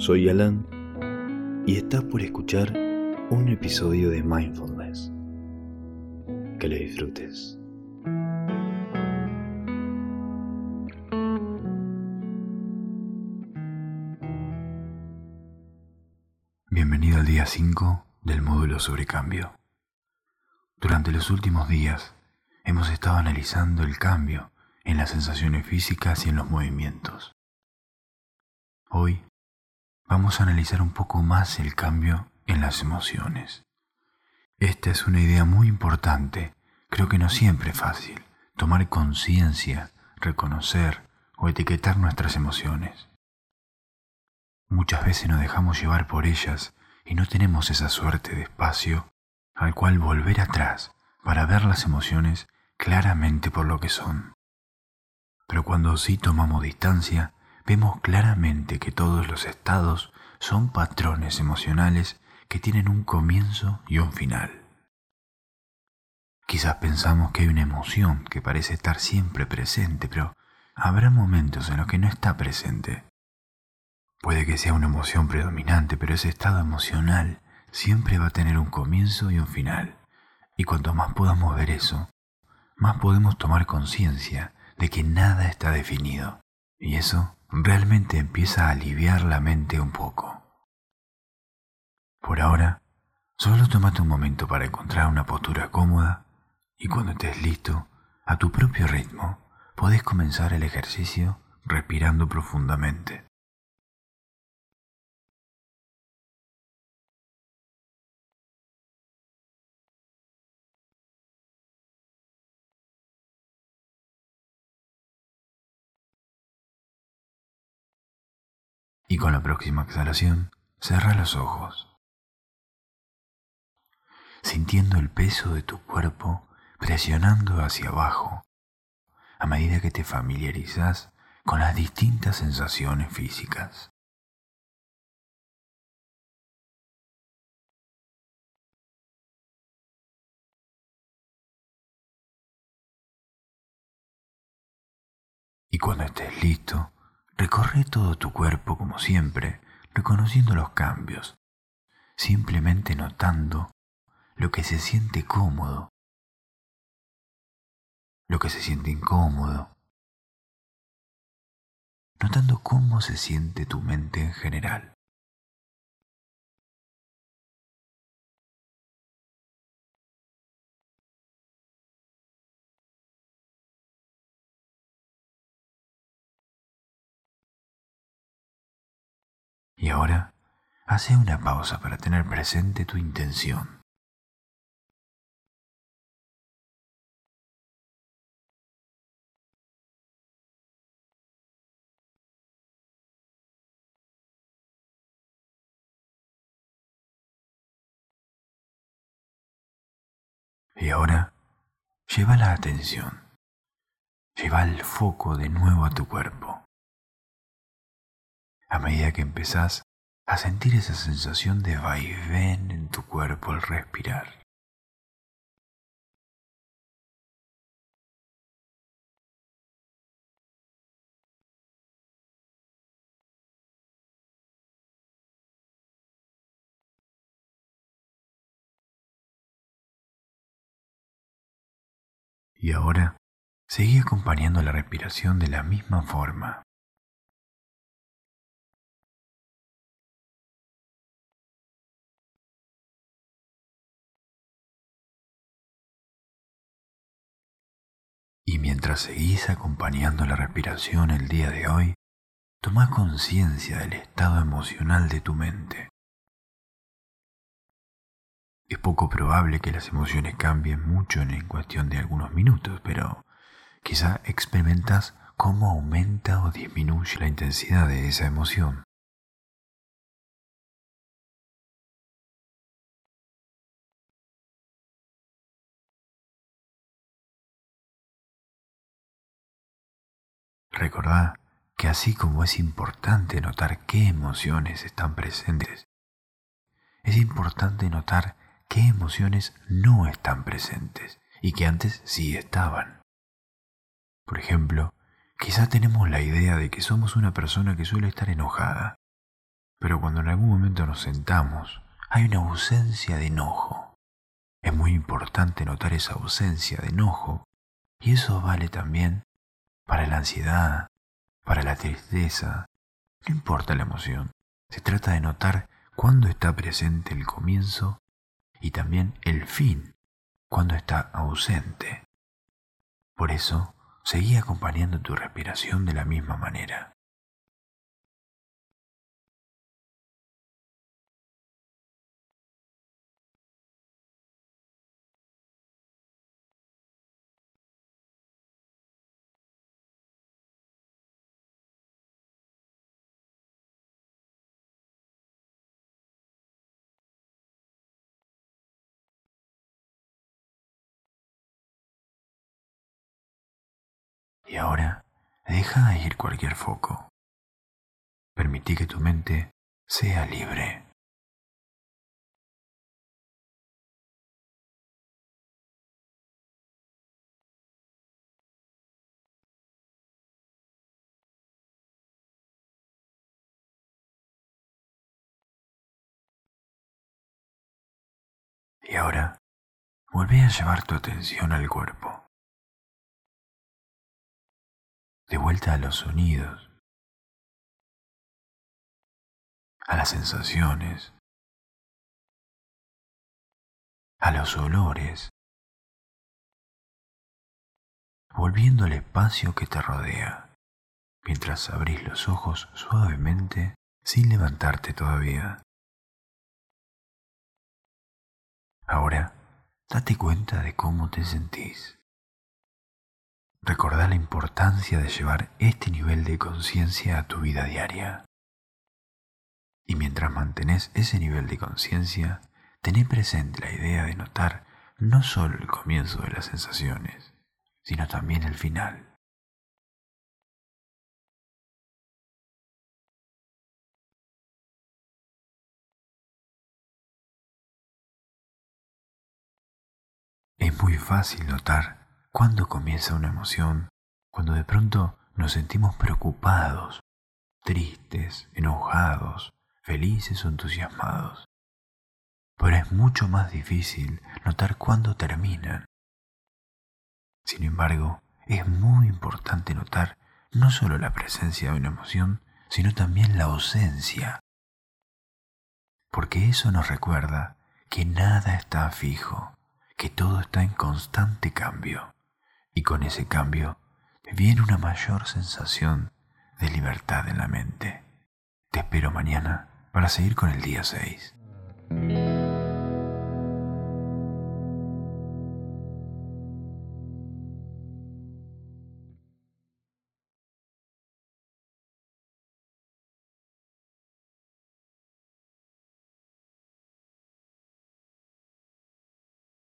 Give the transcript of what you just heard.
Soy Alan y estás por escuchar un episodio de Mindfulness. Que le disfrutes. Bienvenido al día 5 del módulo sobre cambio. Durante los últimos días hemos estado analizando el cambio en las sensaciones físicas y en los movimientos. Hoy vamos a analizar un poco más el cambio en las emociones. Esta es una idea muy importante, creo que no siempre es fácil, tomar conciencia, reconocer o etiquetar nuestras emociones. Muchas veces nos dejamos llevar por ellas y no tenemos esa suerte de espacio al cual volver atrás para ver las emociones claramente por lo que son. Pero cuando sí tomamos distancia, vemos claramente que todos los estados son patrones emocionales que tienen un comienzo y un final. Quizás pensamos que hay una emoción que parece estar siempre presente, pero habrá momentos en los que no está presente. Puede que sea una emoción predominante, pero ese estado emocional siempre va a tener un comienzo y un final. Y cuanto más podamos ver eso, más podemos tomar conciencia de que nada está definido. Y eso realmente empieza a aliviar la mente un poco. Por ahora, solo tómate un momento para encontrar una postura cómoda y cuando estés listo, a tu propio ritmo, podés comenzar el ejercicio respirando profundamente. Y con la próxima exhalación cerra los ojos, sintiendo el peso de tu cuerpo presionando hacia abajo a medida que te familiarizas con las distintas sensaciones físicas. Y cuando estés listo, Recorre todo tu cuerpo como siempre, reconociendo los cambios, simplemente notando lo que se siente cómodo, lo que se siente incómodo, notando cómo se siente tu mente en general. Y ahora, hace una pausa para tener presente tu intención. Y ahora, lleva la atención, lleva el foco de nuevo a tu cuerpo a medida que empezás a sentir esa sensación de vaivén en tu cuerpo al respirar. Y ahora, seguí acompañando la respiración de la misma forma. Mientras seguís acompañando la respiración el día de hoy, toma conciencia del estado emocional de tu mente. Es poco probable que las emociones cambien mucho en cuestión de algunos minutos, pero quizá experimentas cómo aumenta o disminuye la intensidad de esa emoción. Recordá que así como es importante notar qué emociones están presentes, es importante notar qué emociones no están presentes y que antes sí estaban. Por ejemplo, quizá tenemos la idea de que somos una persona que suele estar enojada, Pero cuando en algún momento nos sentamos, hay una ausencia de enojo. Es muy importante notar esa ausencia de enojo y eso vale también para la ansiedad, para la tristeza. No importa la emoción, se trata de notar cuándo está presente el comienzo y también el fin, cuando está ausente. Por eso, seguí acompañando tu respiración de la misma manera. Y ahora deja ir cualquier foco. Permití que tu mente sea libre. Y ahora, vuelve a llevar tu atención al cuerpo. De vuelta a los sonidos, a las sensaciones, a los olores, volviendo al espacio que te rodea, mientras abrís los ojos suavemente sin levantarte todavía. Ahora, date cuenta de cómo te sentís. Recordá la importancia de llevar este nivel de conciencia a tu vida diaria. Y mientras mantenés ese nivel de conciencia, tené presente la idea de notar no solo el comienzo de las sensaciones, sino también el final. Es muy fácil notar ¿Cuándo comienza una emoción? Cuando de pronto nos sentimos preocupados, tristes, enojados, felices o entusiasmados. Pero es mucho más difícil notar cuándo terminan. Sin embargo, es muy importante notar no solo la presencia de una emoción, sino también la ausencia. Porque eso nos recuerda que nada está fijo, que todo está en constante cambio y con ese cambio te viene una mayor sensación de libertad en la mente. Te espero mañana para seguir con el día 6.